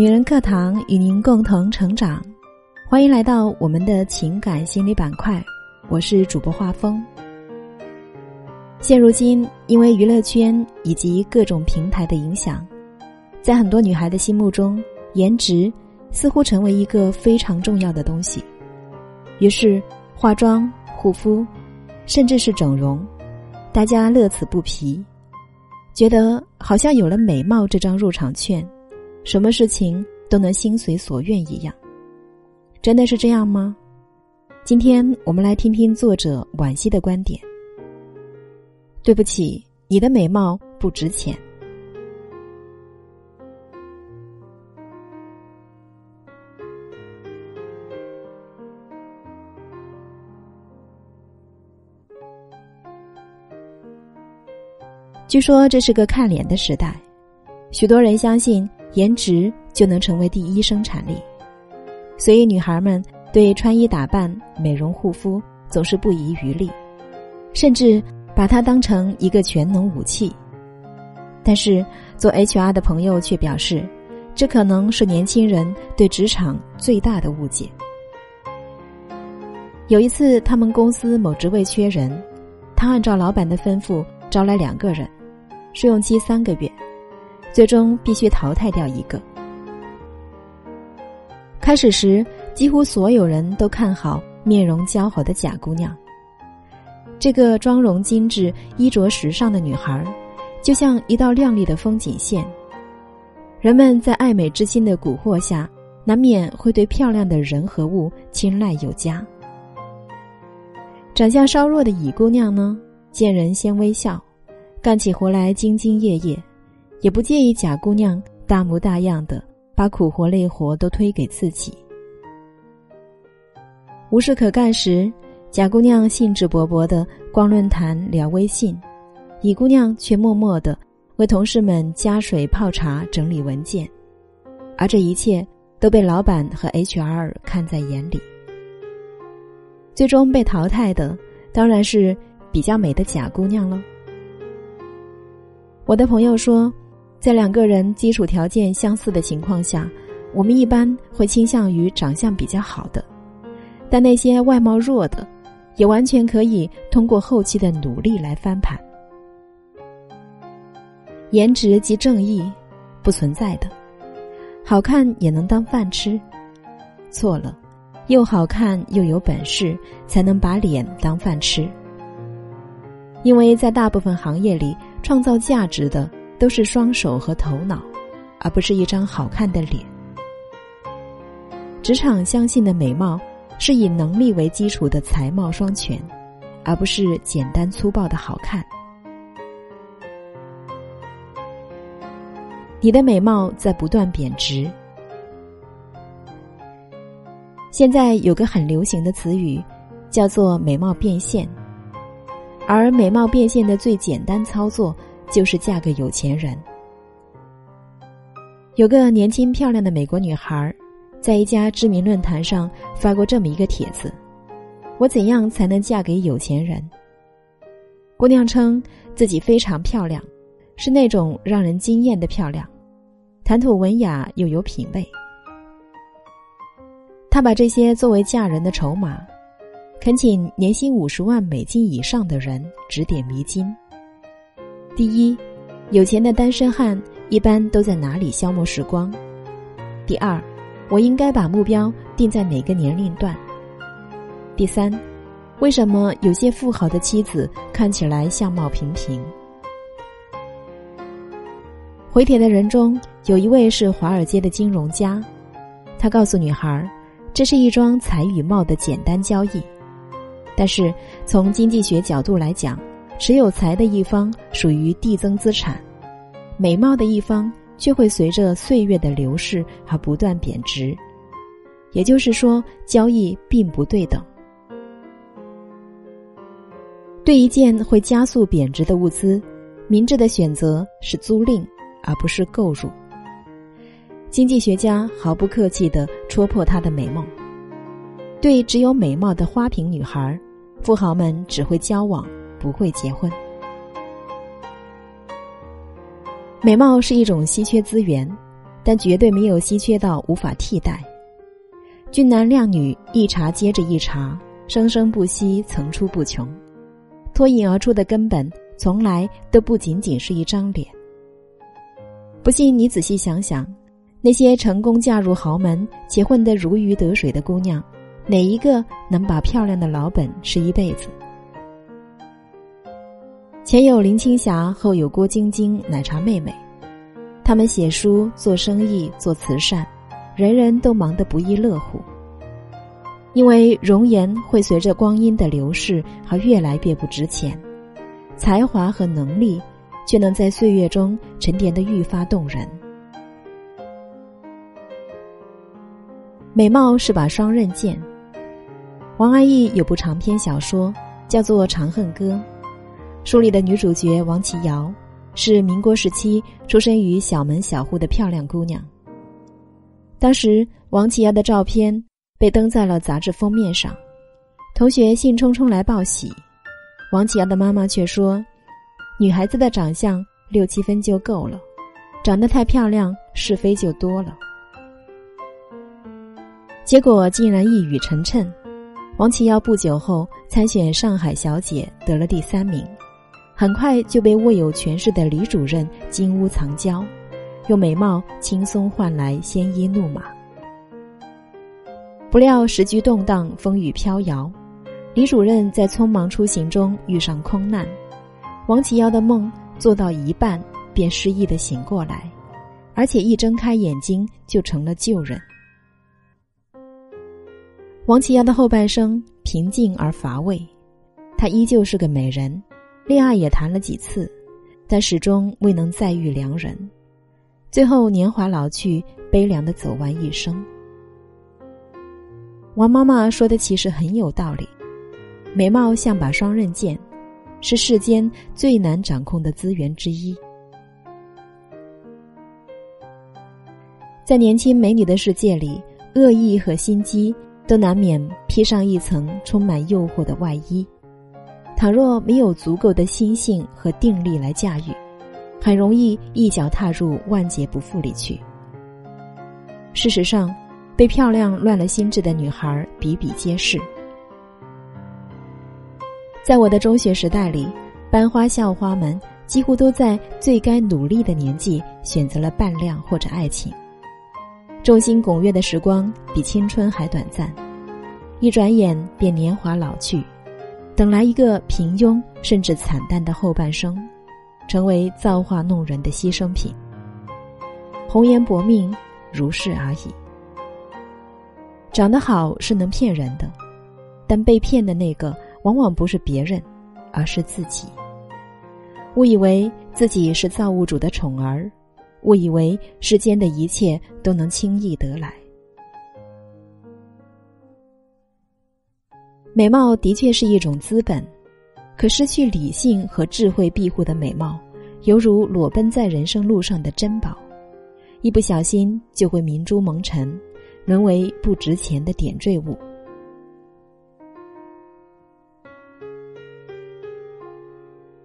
女人课堂与您共同成长，欢迎来到我们的情感心理板块。我是主播画风。现如今，因为娱乐圈以及各种平台的影响，在很多女孩的心目中，颜值似乎成为一个非常重要的东西。于是，化妆、护肤，甚至是整容，大家乐此不疲，觉得好像有了美貌这张入场券。什么事情都能心随所愿一样，真的是这样吗？今天我们来听听作者惋惜的观点。对不起，你的美貌不值钱。据说这是个看脸的时代，许多人相信。颜值就能成为第一生产力，所以女孩们对穿衣打扮、美容护肤总是不遗余力，甚至把它当成一个全能武器。但是做 HR 的朋友却表示，这可能是年轻人对职场最大的误解。有一次，他们公司某职位缺人，他按照老板的吩咐招来两个人，试用期三个月。最终必须淘汰掉一个。开始时，几乎所有人都看好面容姣好的贾姑娘。这个妆容精致、衣着时尚的女孩，就像一道亮丽的风景线。人们在爱美之心的蛊惑下，难免会对漂亮的人和物青睐有加。长相稍弱的乙姑娘呢，见人先微笑，干起活来兢兢业业。也不介意贾姑娘大模大样的把苦活累活都推给自己。无事可干时，贾姑娘兴致勃勃的逛论坛聊微信，乙姑娘却默默的为同事们加水泡茶整理文件，而这一切都被老板和 HR 看在眼里。最终被淘汰的当然是比较美的贾姑娘了。我的朋友说。在两个人基础条件相似的情况下，我们一般会倾向于长相比较好的，但那些外貌弱的，也完全可以通过后期的努力来翻盘。颜值即正义，不存在的，好看也能当饭吃，错了，又好看又有本事才能把脸当饭吃，因为在大部分行业里，创造价值的。都是双手和头脑，而不是一张好看的脸。职场相信的美貌是以能力为基础的才貌双全，而不是简单粗暴的好看。你的美貌在不断贬值。现在有个很流行的词语，叫做“美貌变现”，而美貌变现的最简单操作。就是嫁个有钱人。有个年轻漂亮的美国女孩，在一家知名论坛上发过这么一个帖子：“我怎样才能嫁给有钱人？”姑娘称自己非常漂亮，是那种让人惊艳的漂亮，谈吐文雅又有品味。她把这些作为嫁人的筹码，恳请年薪五十万美金以上的人指点迷津。第一，有钱的单身汉一般都在哪里消磨时光？第二，我应该把目标定在哪个年龄段？第三，为什么有些富豪的妻子看起来相貌平平？回帖的人中有一位是华尔街的金融家，他告诉女孩，这是一桩财与貌的简单交易，但是从经济学角度来讲。持有财的一方属于递增资产，美貌的一方却会随着岁月的流逝而不断贬值。也就是说，交易并不对等。对一件会加速贬值的物资，明智的选择是租赁，而不是购入。经济学家毫不客气的戳破他的美梦：对只有美貌的花瓶女孩，富豪们只会交往。不会结婚。美貌是一种稀缺资源，但绝对没有稀缺到无法替代。俊男靓女一茬接着一茬，生生不息，层出不穷。脱颖而出的根本，从来都不仅仅是一张脸。不信你仔细想想，那些成功嫁入豪门且混得如鱼得水的姑娘，哪一个能把漂亮的老本吃一辈子？前有林青霞，后有郭晶晶，奶茶妹妹，她们写书、做生意、做慈善，人人都忙得不亦乐乎。因为容颜会随着光阴的流逝而越来越不值钱，才华和能力却能在岁月中沉淀的愈发动人。美貌是把双刃剑。王安忆有部长篇小说叫做《长恨歌》。书里的女主角王琦瑶是民国时期出生于小门小户的漂亮姑娘。当时王琦瑶的照片被登在了杂志封面上，同学兴冲冲来报喜，王琦瑶的妈妈却说：“女孩子的长相六七分就够了，长得太漂亮是非就多了。”结果竟然一语成谶，王琦瑶不久后参选上海小姐，得了第三名。很快就被握有权势的李主任金屋藏娇，用美貌轻松换来鲜衣怒马。不料时局动荡，风雨飘摇，李主任在匆忙出行中遇上空难，王琦瑶的梦做到一半便失忆的醒过来，而且一睁开眼睛就成了旧人。王琦瑶的后半生平静而乏味，她依旧是个美人。恋爱也谈了几次，但始终未能再遇良人，最后年华老去，悲凉的走完一生。王妈妈说的其实很有道理，美貌像把双刃剑，是世间最难掌控的资源之一。在年轻美女的世界里，恶意和心机都难免披上一层充满诱惑的外衣。倘若没有足够的心性和定力来驾驭，很容易一脚踏入万劫不复里去。事实上，被漂亮乱了心智的女孩比比皆是。在我的中学时代里，班花校花们几乎都在最该努力的年纪选择了伴娘或者爱情。众星拱月的时光比青春还短暂，一转眼便年华老去。等来一个平庸甚至惨淡的后半生，成为造化弄人的牺牲品。红颜薄命，如是而已。长得好是能骗人的，但被骗的那个往往不是别人，而是自己。误以为自己是造物主的宠儿，误以为世间的一切都能轻易得来。美貌的确是一种资本，可失去理性和智慧庇护的美貌，犹如裸奔在人生路上的珍宝，一不小心就会明珠蒙尘，沦为不值钱的点缀物。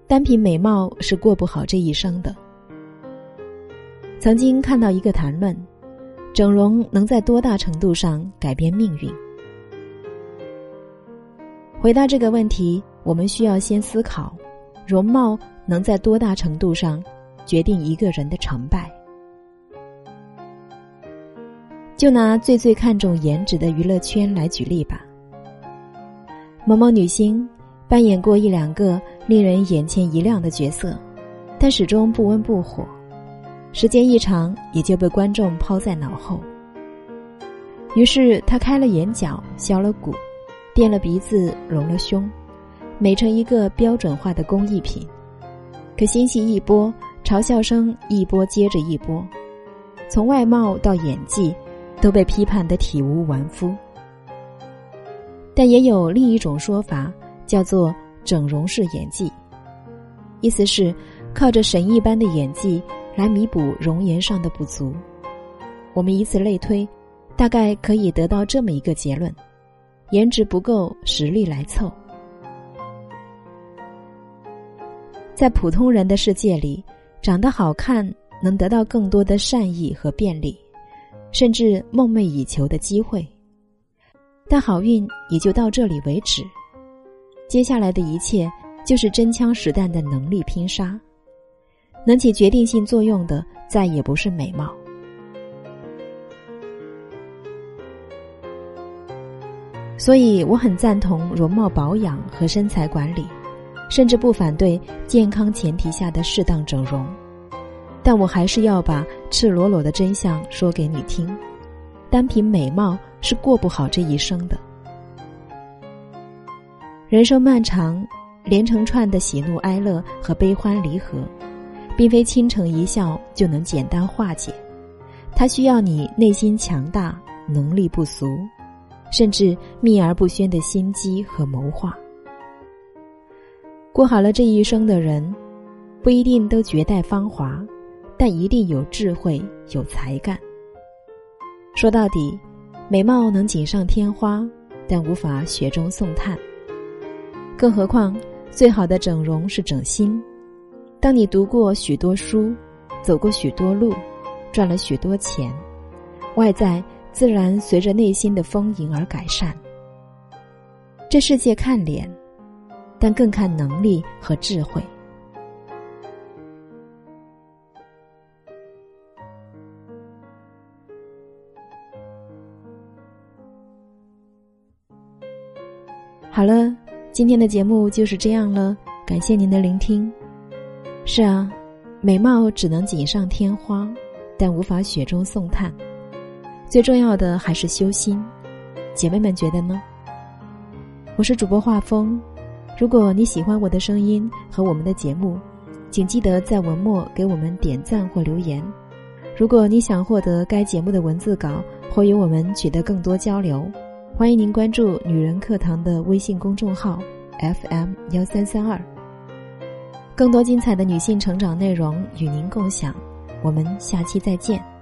单凭美貌是过不好这一生的。曾经看到一个谈论，整容能在多大程度上改变命运？回答这个问题，我们需要先思考：容貌能在多大程度上决定一个人的成败？就拿最最看重颜值的娱乐圈来举例吧。某某女星扮演过一两个令人眼前一亮的角色，但始终不温不火，时间一长也就被观众抛在脑后。于是她开了眼角，削了骨。垫了鼻子，隆了胸，美成一个标准化的工艺品。可信息一波，嘲笑声一波接着一波，从外貌到演技，都被批判的体无完肤。但也有另一种说法，叫做整容式演技，意思是靠着神一般的演技来弥补容颜上的不足。我们以此类推，大概可以得到这么一个结论。颜值不够，实力来凑。在普通人的世界里，长得好看能得到更多的善意和便利，甚至梦寐以求的机会。但好运也就到这里为止，接下来的一切就是真枪实弹的能力拼杀。能起决定性作用的，再也不是美貌。所以，我很赞同容貌保养和身材管理，甚至不反对健康前提下的适当整容。但我还是要把赤裸裸的真相说给你听：单凭美貌是过不好这一生的。人生漫长，连成串的喜怒哀乐和悲欢离合。并非倾城一笑就能简单化解，它需要你内心强大、能力不俗，甚至秘而不宣的心机和谋划。过好了这一生的人，不一定都绝代芳华，但一定有智慧、有才干。说到底，美貌能锦上添花，但无法雪中送炭。更何况，最好的整容是整心。当你读过许多书，走过许多路，赚了许多钱，外在自然随着内心的丰盈而改善。这世界看脸，但更看能力和智慧。好了，今天的节目就是这样了，感谢您的聆听。是啊，美貌只能锦上添花，但无法雪中送炭。最重要的还是修心。姐妹们觉得呢？我是主播画风，如果你喜欢我的声音和我们的节目，请记得在文末给我们点赞或留言。如果你想获得该节目的文字稿或与我们取得更多交流，欢迎您关注“女人课堂”的微信公众号 FM 幺三三二。更多精彩的女性成长内容与您共享，我们下期再见。